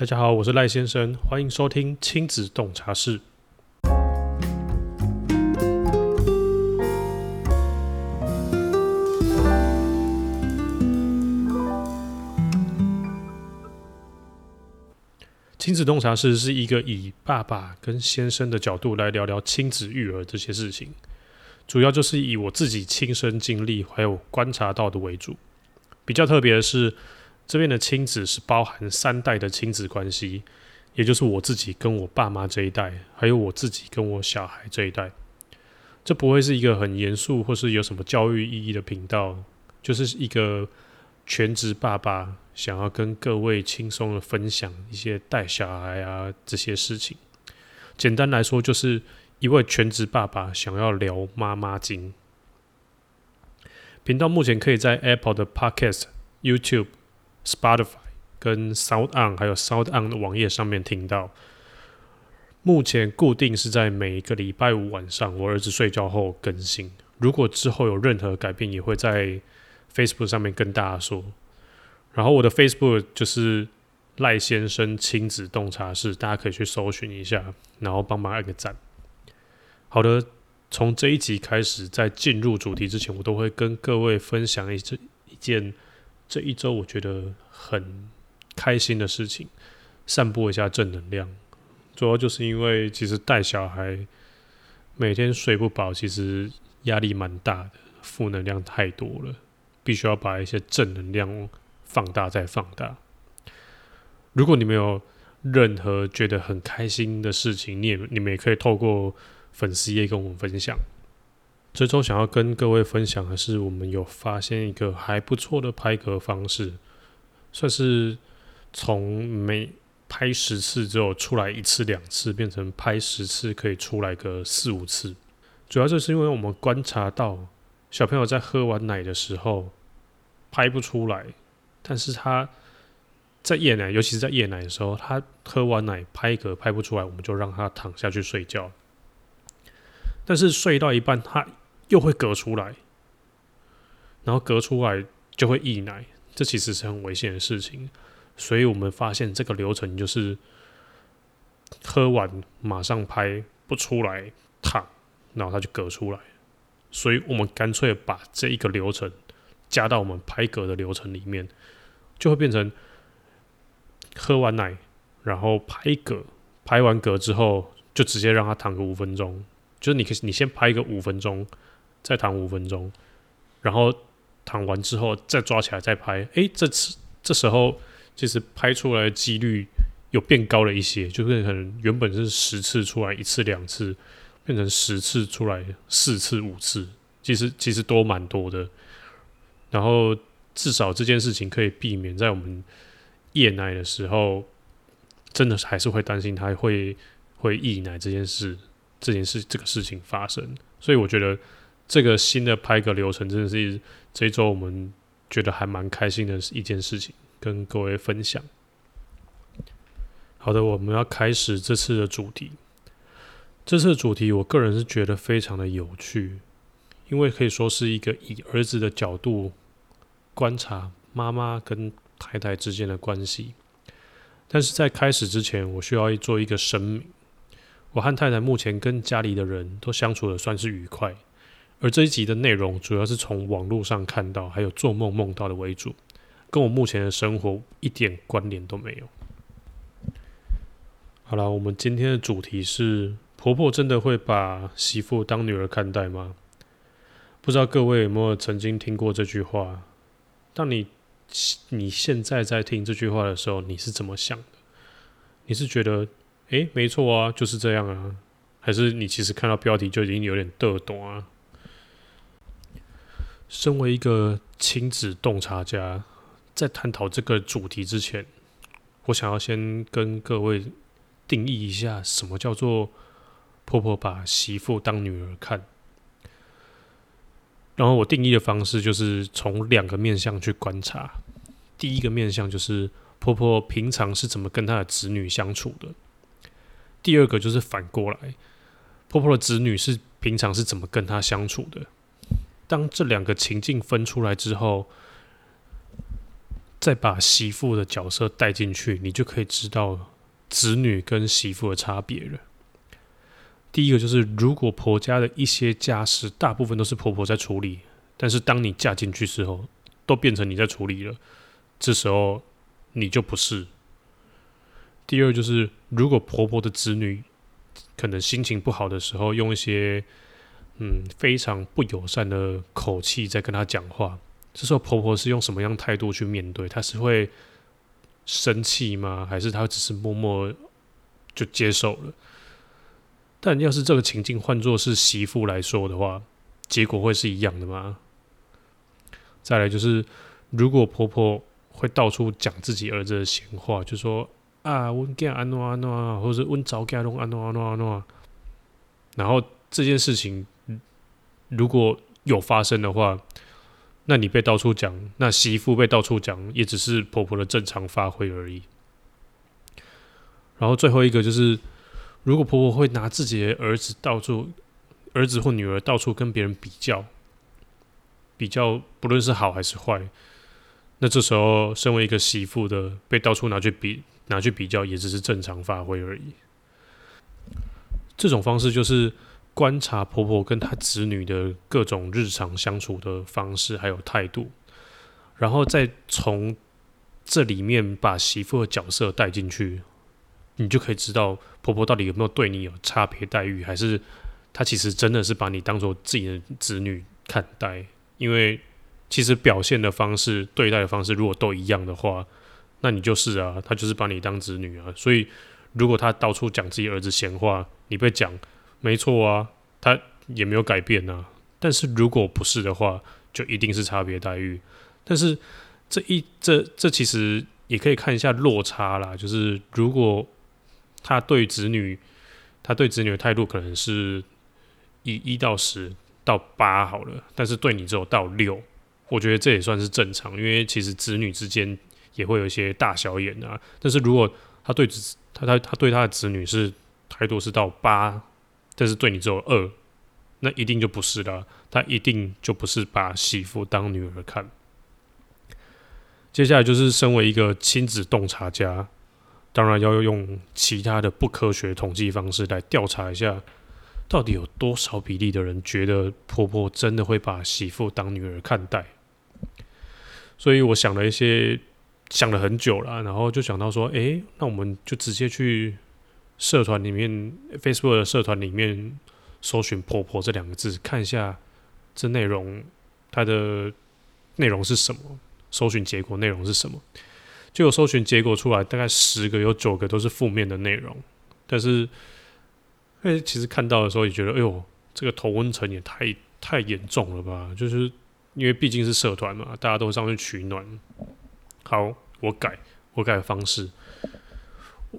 大家好，我是赖先生，欢迎收听亲子洞察室。亲子洞察室是一个以爸爸跟先生的角度来聊聊亲子育儿这些事情，主要就是以我自己亲身经历还有观察到的为主。比较特别的是。这边的亲子是包含三代的亲子关系，也就是我自己跟我爸妈这一代，还有我自己跟我小孩这一代。这不会是一个很严肃或是有什么教育意义的频道，就是一个全职爸爸想要跟各位轻松的分享一些带小孩啊这些事情。简单来说，就是一位全职爸爸想要聊妈妈经。频道目前可以在 Apple 的 Podcast、YouTube。Spotify 跟 Sound On 还有 Sound On 的网页上面听到，目前固定是在每一个礼拜五晚上我儿子睡觉后更新。如果之后有任何改变，也会在 Facebook 上面跟大家说。然后我的 Facebook 就是赖先生亲子洞察室，大家可以去搜寻一下，然后帮忙按个赞。好的，从这一集开始，在进入主题之前，我都会跟各位分享一这一件。这一周我觉得很开心的事情，散播一下正能量。主要就是因为其实带小孩每天睡不饱，其实压力蛮大的，负能量太多了，必须要把一些正能量放大再放大。如果你们有任何觉得很开心的事情，你也你们也可以透过粉丝页跟我们分享。这周想要跟各位分享的是，我们有发现一个还不错的拍嗝方式，算是从每拍十次之后出来一次两次，变成拍十次可以出来个四五次。主要就是因为我们观察到小朋友在喝完奶的时候拍不出来，但是他在夜奶，尤其是在夜奶的时候，他喝完奶拍嗝拍不出来，我们就让他躺下去睡觉。但是睡到一半，他又会隔出来，然后隔出来就会溢奶，这其实是很危险的事情。所以我们发现这个流程就是喝完马上拍不出来躺，然后它就隔出来。所以我们干脆把这一个流程加到我们拍嗝的流程里面，就会变成喝完奶，然后拍嗝，拍完嗝之后就直接让他躺个五分钟，就是你可以你先拍个五分钟。再躺五分钟，然后躺完之后再抓起来再拍。诶，这次这时候其实拍出来的几率有变高了一些，就是可能原本是十次出来一次两次，变成十次出来四次五次，其实其实都蛮多的。然后至少这件事情可以避免在我们夜奶的时候，真的还是会担心他会会溢奶这件事，这件事这个事情发生。所以我觉得。这个新的拍个流程真的是这周我们觉得还蛮开心的一件事情，跟各位分享。好的，我们要开始这次的主题。这次的主题，我个人是觉得非常的有趣，因为可以说是一个以儿子的角度观察妈妈跟太太之间的关系。但是在开始之前，我需要做一个声明：我和太太目前跟家里的人都相处的算是愉快。而这一集的内容主要是从网络上看到，还有做梦梦到的为主，跟我目前的生活一点关联都没有。好了，我们今天的主题是：婆婆真的会把媳妇当女儿看待吗？不知道各位有没有曾经听过这句话？当你你现在在听这句话的时候，你是怎么想的？你是觉得，诶，没错啊，就是这样啊？还是你其实看到标题就已经有点嘚懂啊？身为一个亲子洞察家，在探讨这个主题之前，我想要先跟各位定义一下，什么叫做婆婆把媳妇当女儿看。然后我定义的方式就是从两个面向去观察。第一个面向就是婆婆平常是怎么跟她的子女相处的；第二个就是反过来，婆婆的子女是平常是怎么跟她相处的。当这两个情境分出来之后，再把媳妇的角色带进去，你就可以知道子女跟媳妇的差别了。第一个就是，如果婆家的一些家事大部分都是婆婆在处理，但是当你嫁进去之后，都变成你在处理了，这时候你就不是。第二就是，如果婆婆的子女可能心情不好的时候，用一些嗯非常不友善的口气在跟她讲话，这时候婆婆是用什么样态度去面对？她是会生气吗？还是她只是默默就接受了？但要是这个情境换作是媳妇来说的话，结果会是一样的吗？再来就是，如果婆婆会到处讲自己儿子的闲话，就说啊，温家安诺安诺，或者温早家弄安诺安诺安诺，然后这件事情如果有发生的话，那你被到处讲，那媳妇被到处讲，也只是婆婆的正常发挥而已。然后最后一个就是。如果婆婆会拿自己的儿子到处，儿子或女儿到处跟别人比较，比较不论是好还是坏，那这时候身为一个媳妇的被到处拿去比拿去比较，也只是正常发挥而已。这种方式就是观察婆婆跟她子女的各种日常相处的方式还有态度，然后再从这里面把媳妇的角色带进去。你就可以知道婆婆到底有没有对你有差别待遇，还是她其实真的是把你当做自己的子女看待？因为其实表现的方式、对待的方式如果都一样的话，那你就是啊，她就是把你当子女啊。所以如果她到处讲自己儿子闲话，你被讲没错啊，他也没有改变啊。但是如果不是的话，就一定是差别待遇。但是这一这这其实也可以看一下落差啦，就是如果。他对子女，他对子女的态度可能是以一到十到八好了，但是对你只有到六，我觉得这也算是正常，因为其实子女之间也会有一些大小眼啊。但是如果他对子他他他对他的子女是态度是到八，但是对你只有恶，那一定就不是了，他一定就不是把媳妇当女儿看。接下来就是身为一个亲子洞察家。当然要用其他的不科学统计方式来调查一下，到底有多少比例的人觉得婆婆真的会把媳妇当女儿看待。所以我想了一些，想了很久了，然后就想到说，诶，那我们就直接去社团里面，Facebook 的社团里面搜寻“婆婆”这两个字，看一下这内容它的内容是什么，搜寻结果内容是什么。就有搜寻结果出来，大概十个有九个都是负面的内容。但是，哎，其实看到的时候也觉得，哎呦，这个头温层也太太严重了吧？就是因为毕竟是社团嘛，大家都上去取暖。好，我改，我改方式。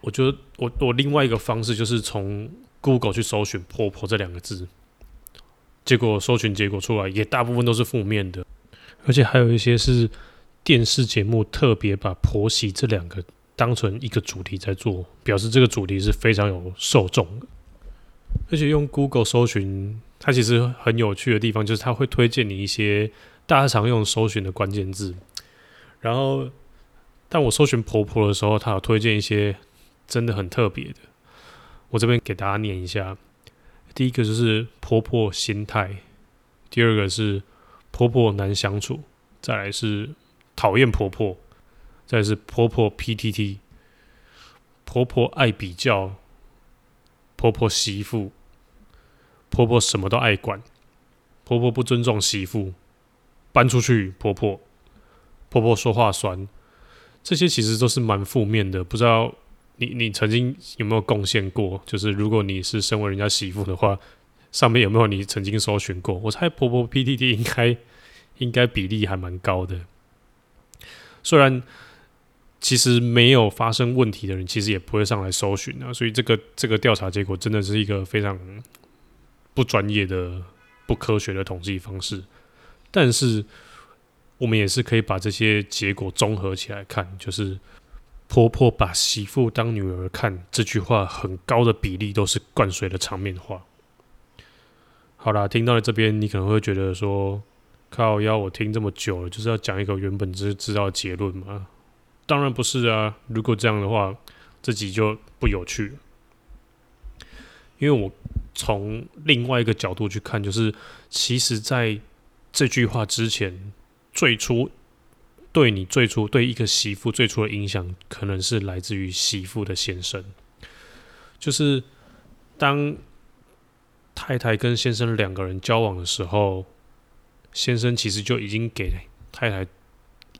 我觉得我我另外一个方式就是从 Google 去搜寻“婆婆”这两个字，结果搜寻结果出来也大部分都是负面的，而且还有一些是。电视节目特别把婆媳这两个当成一个主题在做，表示这个主题是非常有受众的。而且用 Google 搜寻，它其实很有趣的地方就是它会推荐你一些大家常用搜寻的关键字。然后，当我搜寻婆婆的时候，它有推荐一些真的很特别的。我这边给大家念一下：第一个就是婆婆心态，第二个是婆婆难相处，再来是。讨厌婆婆，再是婆婆 PTT，婆婆爱比较，婆婆媳妇，婆婆什么都爱管，婆婆不尊重媳妇，搬出去。婆婆，婆婆说话酸，这些其实都是蛮负面的。不知道你你曾经有没有贡献过？就是如果你是身为人家媳妇的话，上面有没有你曾经搜寻过？我猜婆婆 PDD 应该应该比例还蛮高的。虽然其实没有发生问题的人，其实也不会上来搜寻啊。所以这个这个调查结果真的是一个非常不专业的、不科学的统计方式。但是我们也是可以把这些结果综合起来看，就是婆婆把媳妇当女儿看这句话，很高的比例都是灌水的场面话。好啦，听到了这边，你可能会觉得说。靠！要我听这么久了，就是要讲一个原本知知道结论嘛？当然不是啊！如果这样的话，这集就不有趣了。因为我从另外一个角度去看，就是其实在这句话之前，最初对你最初对一个媳妇最初的影响，可能是来自于媳妇的先生。就是当太太跟先生两个人交往的时候，先生其实就已经给太太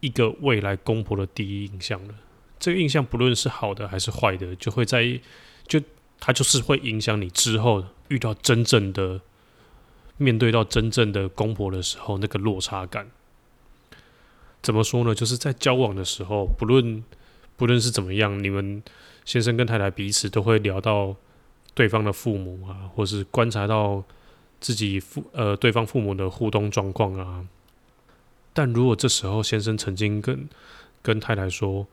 一个未来公婆的第一印象了。这个印象不论是好的还是坏的，就会在就它就是会影响你之后遇到真正的面对到真正的公婆的时候那个落差感。怎么说呢？就是在交往的时候，不论不论是怎么样，你们先生跟太太彼此都会聊到对方的父母啊，或是观察到自己父呃对方父母的互动状况啊。但如果这时候先生曾经跟跟太太说：“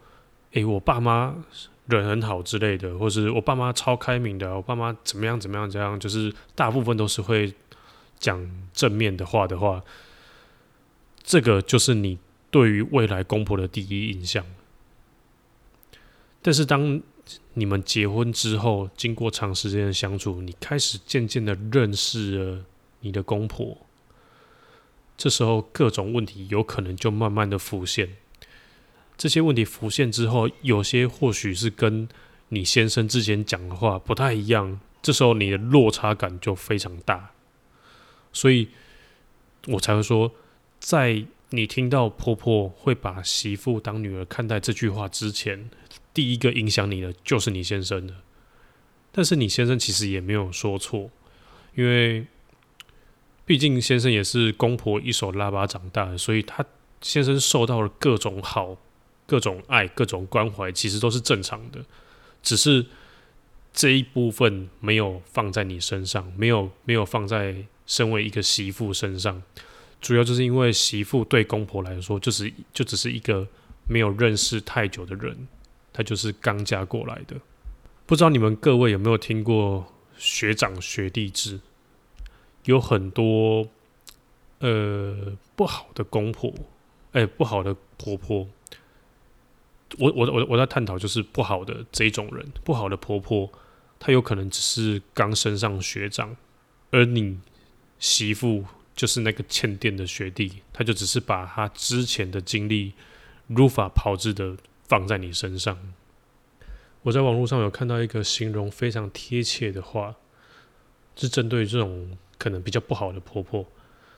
诶，我爸妈人很好之类的，或是我爸妈超开明的，我爸妈怎么样怎么样这样，就是大部分都是会讲正面的话的话，这个就是你。”对于未来公婆的第一印象，但是当你们结婚之后，经过长时间的相处，你开始渐渐的认识了你的公婆，这时候各种问题有可能就慢慢的浮现。这些问题浮现之后，有些或许是跟你先生之前讲的话不太一样，这时候你的落差感就非常大，所以我才会说在。你听到婆婆会把媳妇当女儿看待这句话之前，第一个影响你的就是你先生的。但是你先生其实也没有说错，因为毕竟先生也是公婆一手拉拔长大的，所以他先生受到了各种好、各种爱、各种关怀，其实都是正常的。只是这一部分没有放在你身上，没有没有放在身为一个媳妇身上。主要就是因为媳妇对公婆来说，就是就只是一个没有认识太久的人，她就是刚嫁过来的。不知道你们各位有没有听过学长学弟制？有很多呃不好的公婆，哎，不好的婆婆。我我我我在探讨就是不好的这种人，不好的婆婆，她有可能只是刚升上学长，而你媳妇。就是那个欠电的学弟，他就只是把他之前的经历如法炮制的放在你身上。我在网络上有看到一个形容非常贴切的话，是针对这种可能比较不好的婆婆。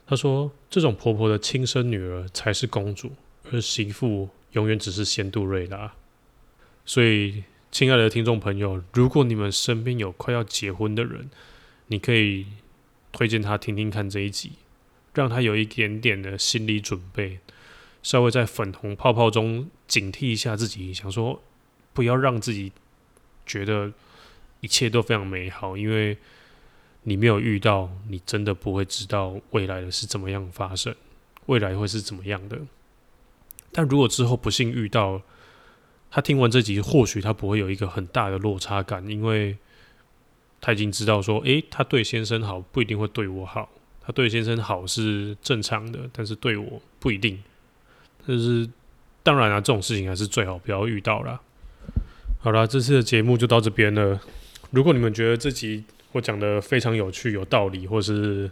他说：“这种婆婆的亲生女儿才是公主，而媳妇永远只是仙杜瑞拉。”所以，亲爱的听众朋友，如果你们身边有快要结婚的人，你可以推荐他听听看这一集。让他有一点点的心理准备，稍微在粉红泡泡中警惕一下自己，想说不要让自己觉得一切都非常美好，因为你没有遇到，你真的不会知道未来的是怎么样发生，未来会是怎么样的。但如果之后不幸遇到，他听完这集，或许他不会有一个很大的落差感，因为他已经知道说，诶，他对先生好，不一定会对我好。他对先生好是正常的，但是对我不一定。但是当然啊，这种事情还是最好不要遇到啦。好了，这次的节目就到这边了。如果你们觉得这集我讲的非常有趣、有道理，或是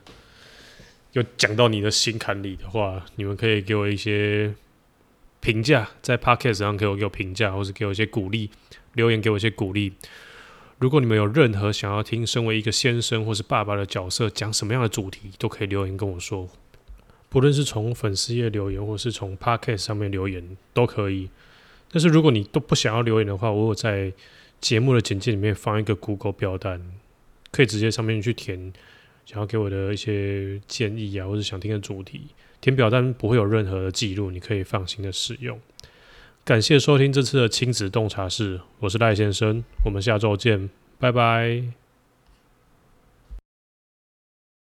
有讲到你的心坎里的话，你们可以给我一些评价，在 Podcast 上给我给我评价，或是给我一些鼓励，留言给我一些鼓励。如果你们有任何想要听，身为一个先生或是爸爸的角色讲什么样的主题，都可以留言跟我说。不论是从粉丝页留言，或是从 Podcast 上面留言，都可以。但是如果你都不想要留言的话，我有在节目的简介里面放一个 Google 表单，可以直接上面去填想要给我的一些建议啊，或者想听的主题。填表单不会有任何的记录，你可以放心的使用。感谢收听这次的亲子洞察室，我是赖先生，我们下周见，拜拜。